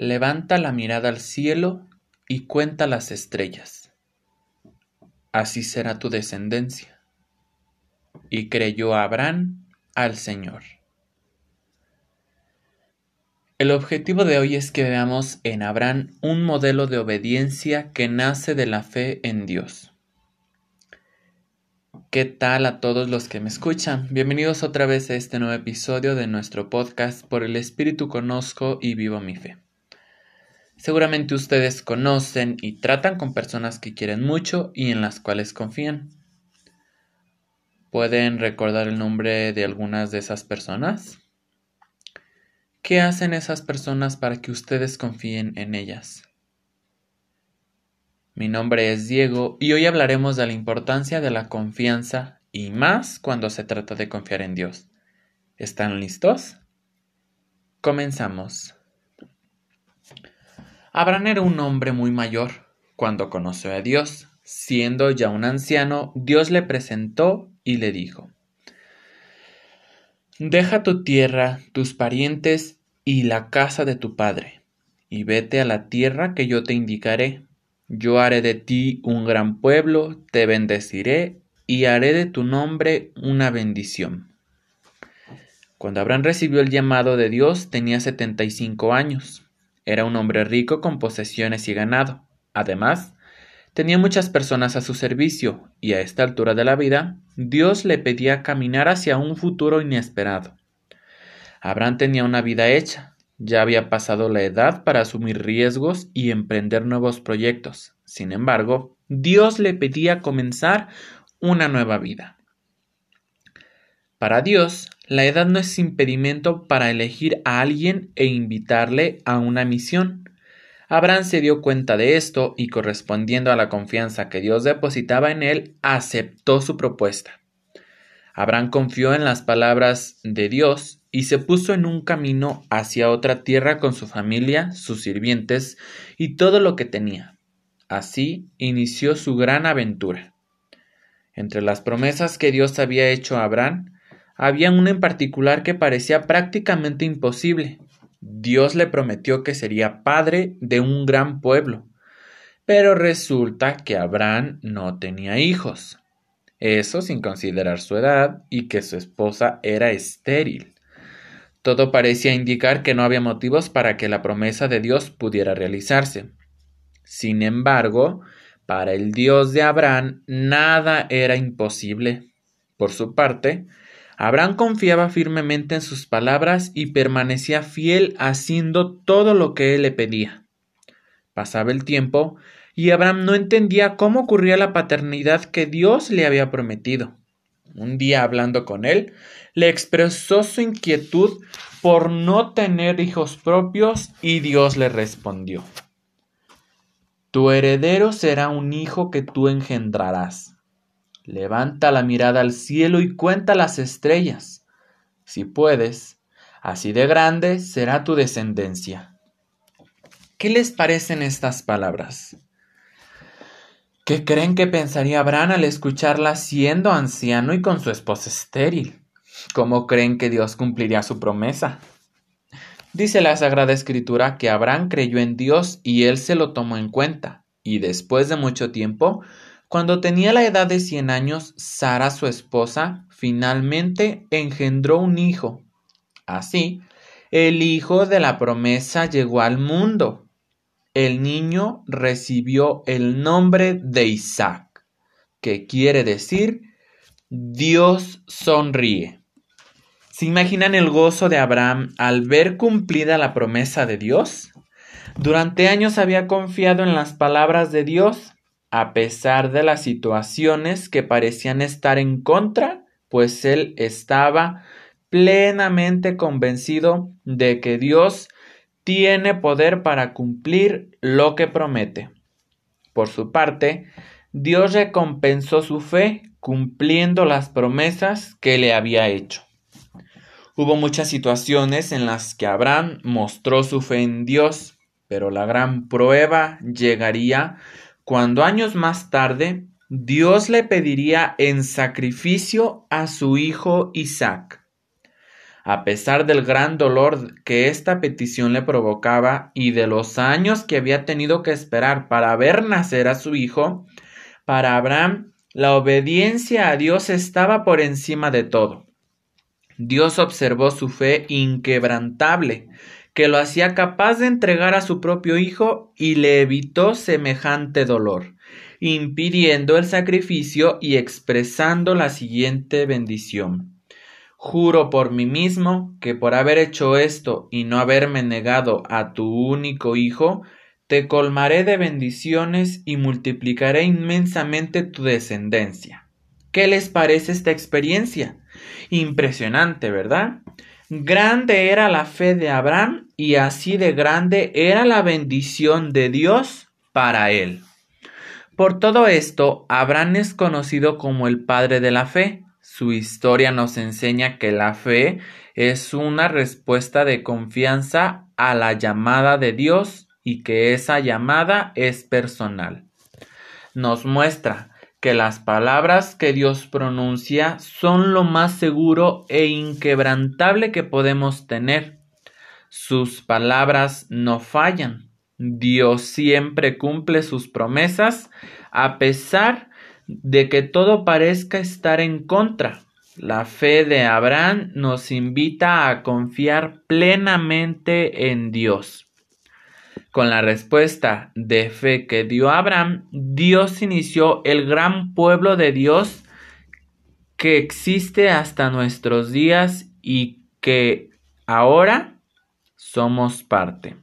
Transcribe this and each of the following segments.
Levanta la mirada al cielo y cuenta las estrellas. Así será tu descendencia. Y creyó Abraham al Señor. El objetivo de hoy es que veamos en Abraham un modelo de obediencia que nace de la fe en Dios. ¿Qué tal a todos los que me escuchan? Bienvenidos otra vez a este nuevo episodio de nuestro podcast Por el Espíritu Conozco y Vivo mi Fe. Seguramente ustedes conocen y tratan con personas que quieren mucho y en las cuales confían. ¿Pueden recordar el nombre de algunas de esas personas? ¿Qué hacen esas personas para que ustedes confíen en ellas? Mi nombre es Diego y hoy hablaremos de la importancia de la confianza y más cuando se trata de confiar en Dios. ¿Están listos? Comenzamos. Abraham era un hombre muy mayor cuando conoció a Dios. Siendo ya un anciano, Dios le presentó y le dijo, Deja tu tierra, tus parientes y la casa de tu padre, y vete a la tierra que yo te indicaré. Yo haré de ti un gran pueblo, te bendeciré y haré de tu nombre una bendición. Cuando Abraham recibió el llamado de Dios tenía setenta y cinco años. Era un hombre rico con posesiones y ganado. Además, tenía muchas personas a su servicio, y a esta altura de la vida, Dios le pedía caminar hacia un futuro inesperado. Abraham tenía una vida hecha, ya había pasado la edad para asumir riesgos y emprender nuevos proyectos. Sin embargo, Dios le pedía comenzar una nueva vida. Para Dios, la edad no es impedimento para elegir a alguien e invitarle a una misión. Abraham se dio cuenta de esto y correspondiendo a la confianza que Dios depositaba en él, aceptó su propuesta. Abraham confió en las palabras de Dios y se puso en un camino hacia otra tierra con su familia, sus sirvientes y todo lo que tenía. Así inició su gran aventura. Entre las promesas que Dios había hecho a Abraham, había una en particular que parecía prácticamente imposible. Dios le prometió que sería padre de un gran pueblo. Pero resulta que Abraham no tenía hijos. Eso sin considerar su edad y que su esposa era estéril. Todo parecía indicar que no había motivos para que la promesa de Dios pudiera realizarse. Sin embargo, para el Dios de Abraham nada era imposible. Por su parte, Abraham confiaba firmemente en sus palabras y permanecía fiel haciendo todo lo que él le pedía. Pasaba el tiempo y Abraham no entendía cómo ocurría la paternidad que Dios le había prometido. Un día hablando con él, le expresó su inquietud por no tener hijos propios y Dios le respondió Tu heredero será un hijo que tú engendrarás Levanta la mirada al cielo y cuenta las estrellas. Si puedes, así de grande será tu descendencia. ¿Qué les parecen estas palabras? ¿Qué creen que pensaría Abraham al escucharlas siendo anciano y con su esposa estéril? ¿Cómo creen que Dios cumpliría su promesa? Dice la Sagrada Escritura que Abraham creyó en Dios y él se lo tomó en cuenta, y después de mucho tiempo cuando tenía la edad de cien años, Sara, su esposa, finalmente engendró un hijo. Así, el hijo de la promesa llegó al mundo. El niño recibió el nombre de Isaac, que quiere decir Dios sonríe. ¿Se imaginan el gozo de Abraham al ver cumplida la promesa de Dios? Durante años había confiado en las palabras de Dios a pesar de las situaciones que parecían estar en contra, pues él estaba plenamente convencido de que Dios tiene poder para cumplir lo que promete. Por su parte, Dios recompensó su fe cumpliendo las promesas que le había hecho. Hubo muchas situaciones en las que Abraham mostró su fe en Dios, pero la gran prueba llegaría cuando años más tarde Dios le pediría en sacrificio a su hijo Isaac. A pesar del gran dolor que esta petición le provocaba y de los años que había tenido que esperar para ver nacer a su hijo, para Abraham la obediencia a Dios estaba por encima de todo. Dios observó su fe inquebrantable, que lo hacía capaz de entregar a su propio hijo y le evitó semejante dolor, impidiendo el sacrificio y expresando la siguiente bendición. Juro por mí mismo que por haber hecho esto y no haberme negado a tu único Hijo, te colmaré de bendiciones y multiplicaré inmensamente tu descendencia. ¿Qué les parece esta experiencia? Impresionante, ¿verdad? Grande era la fe de Abraham y así de grande era la bendición de Dios para él. Por todo esto, Abraham es conocido como el padre de la fe, su historia nos enseña que la fe es una respuesta de confianza a la llamada de Dios y que esa llamada es personal. Nos muestra que las palabras que Dios pronuncia son lo más seguro e inquebrantable que podemos tener. Sus palabras no fallan. Dios siempre cumple sus promesas a pesar de que todo parezca estar en contra. La fe de Abraham nos invita a confiar plenamente en Dios. Con la respuesta de fe que dio Abraham, Dios inició el gran pueblo de Dios que existe hasta nuestros días y que ahora somos parte.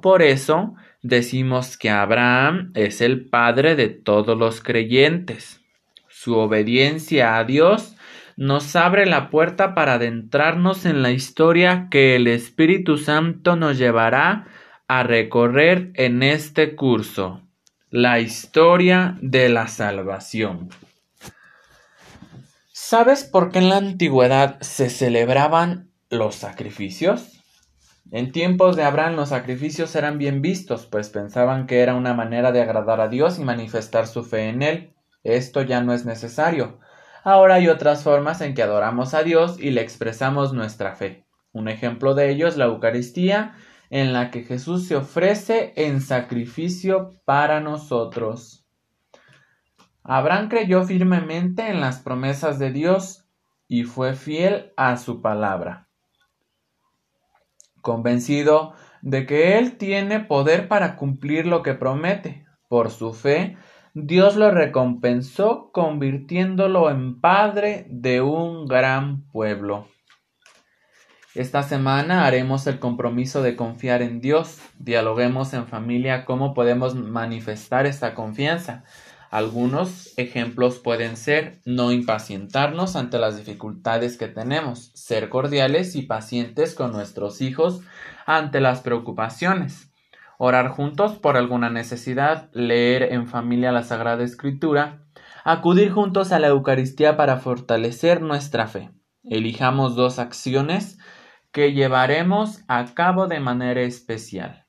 Por eso, decimos que Abraham es el padre de todos los creyentes. Su obediencia a Dios nos abre la puerta para adentrarnos en la historia que el Espíritu Santo nos llevará a recorrer en este curso, la historia de la salvación. ¿Sabes por qué en la antigüedad se celebraban los sacrificios? En tiempos de Abraham los sacrificios eran bien vistos, pues pensaban que era una manera de agradar a Dios y manifestar su fe en Él. Esto ya no es necesario. Ahora hay otras formas en que adoramos a Dios y le expresamos nuestra fe. Un ejemplo de ello es la Eucaristía, en la que Jesús se ofrece en sacrificio para nosotros. Abraham creyó firmemente en las promesas de Dios y fue fiel a su palabra convencido de que Él tiene poder para cumplir lo que promete. Por su fe, Dios lo recompensó convirtiéndolo en padre de un gran pueblo. Esta semana haremos el compromiso de confiar en Dios. Dialoguemos en familia cómo podemos manifestar esta confianza. Algunos ejemplos pueden ser no impacientarnos ante las dificultades que tenemos, ser cordiales y pacientes con nuestros hijos ante las preocupaciones, orar juntos por alguna necesidad, leer en familia la Sagrada Escritura, acudir juntos a la Eucaristía para fortalecer nuestra fe. Elijamos dos acciones que llevaremos a cabo de manera especial.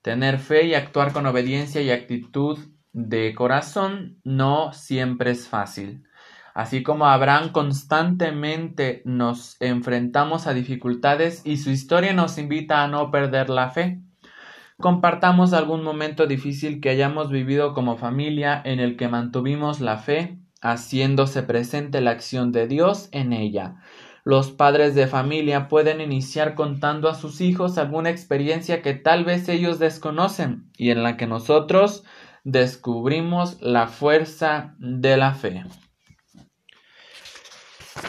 Tener fe y actuar con obediencia y actitud de corazón no siempre es fácil. Así como Abraham constantemente nos enfrentamos a dificultades y su historia nos invita a no perder la fe. Compartamos algún momento difícil que hayamos vivido como familia en el que mantuvimos la fe, haciéndose presente la acción de Dios en ella. Los padres de familia pueden iniciar contando a sus hijos alguna experiencia que tal vez ellos desconocen y en la que nosotros descubrimos la fuerza de la fe.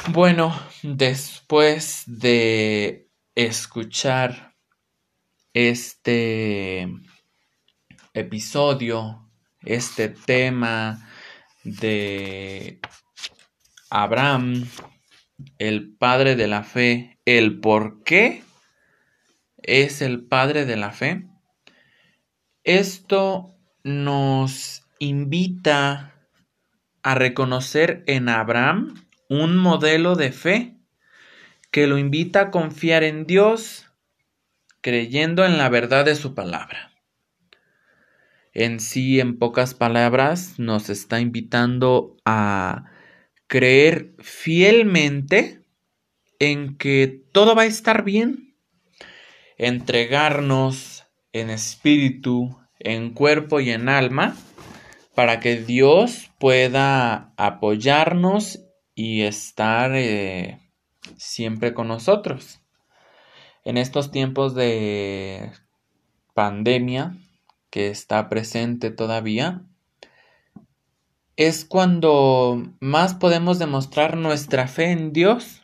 Bueno, después de escuchar este episodio, este tema de Abraham, el padre de la fe, el por qué es el padre de la fe, esto nos invita a reconocer en Abraham un modelo de fe que lo invita a confiar en Dios creyendo en la verdad de su palabra. En sí, en pocas palabras, nos está invitando a creer fielmente en que todo va a estar bien. Entregarnos en espíritu, en cuerpo y en alma para que Dios pueda apoyarnos y estar eh, siempre con nosotros. En estos tiempos de pandemia que está presente todavía, es cuando más podemos demostrar nuestra fe en Dios,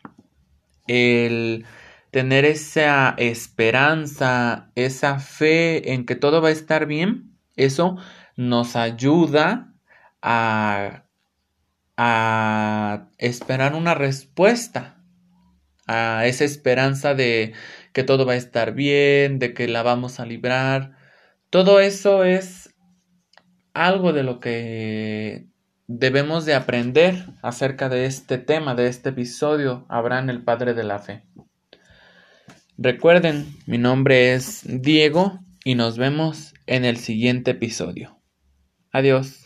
el tener esa esperanza, esa fe en que todo va a estar bien, eso nos ayuda a, a esperar una respuesta a esa esperanza de que todo va a estar bien, de que la vamos a librar. Todo eso es algo de lo que debemos de aprender acerca de este tema, de este episodio, Abraham el Padre de la Fe. Recuerden, mi nombre es Diego y nos vemos en el siguiente episodio. Adiós.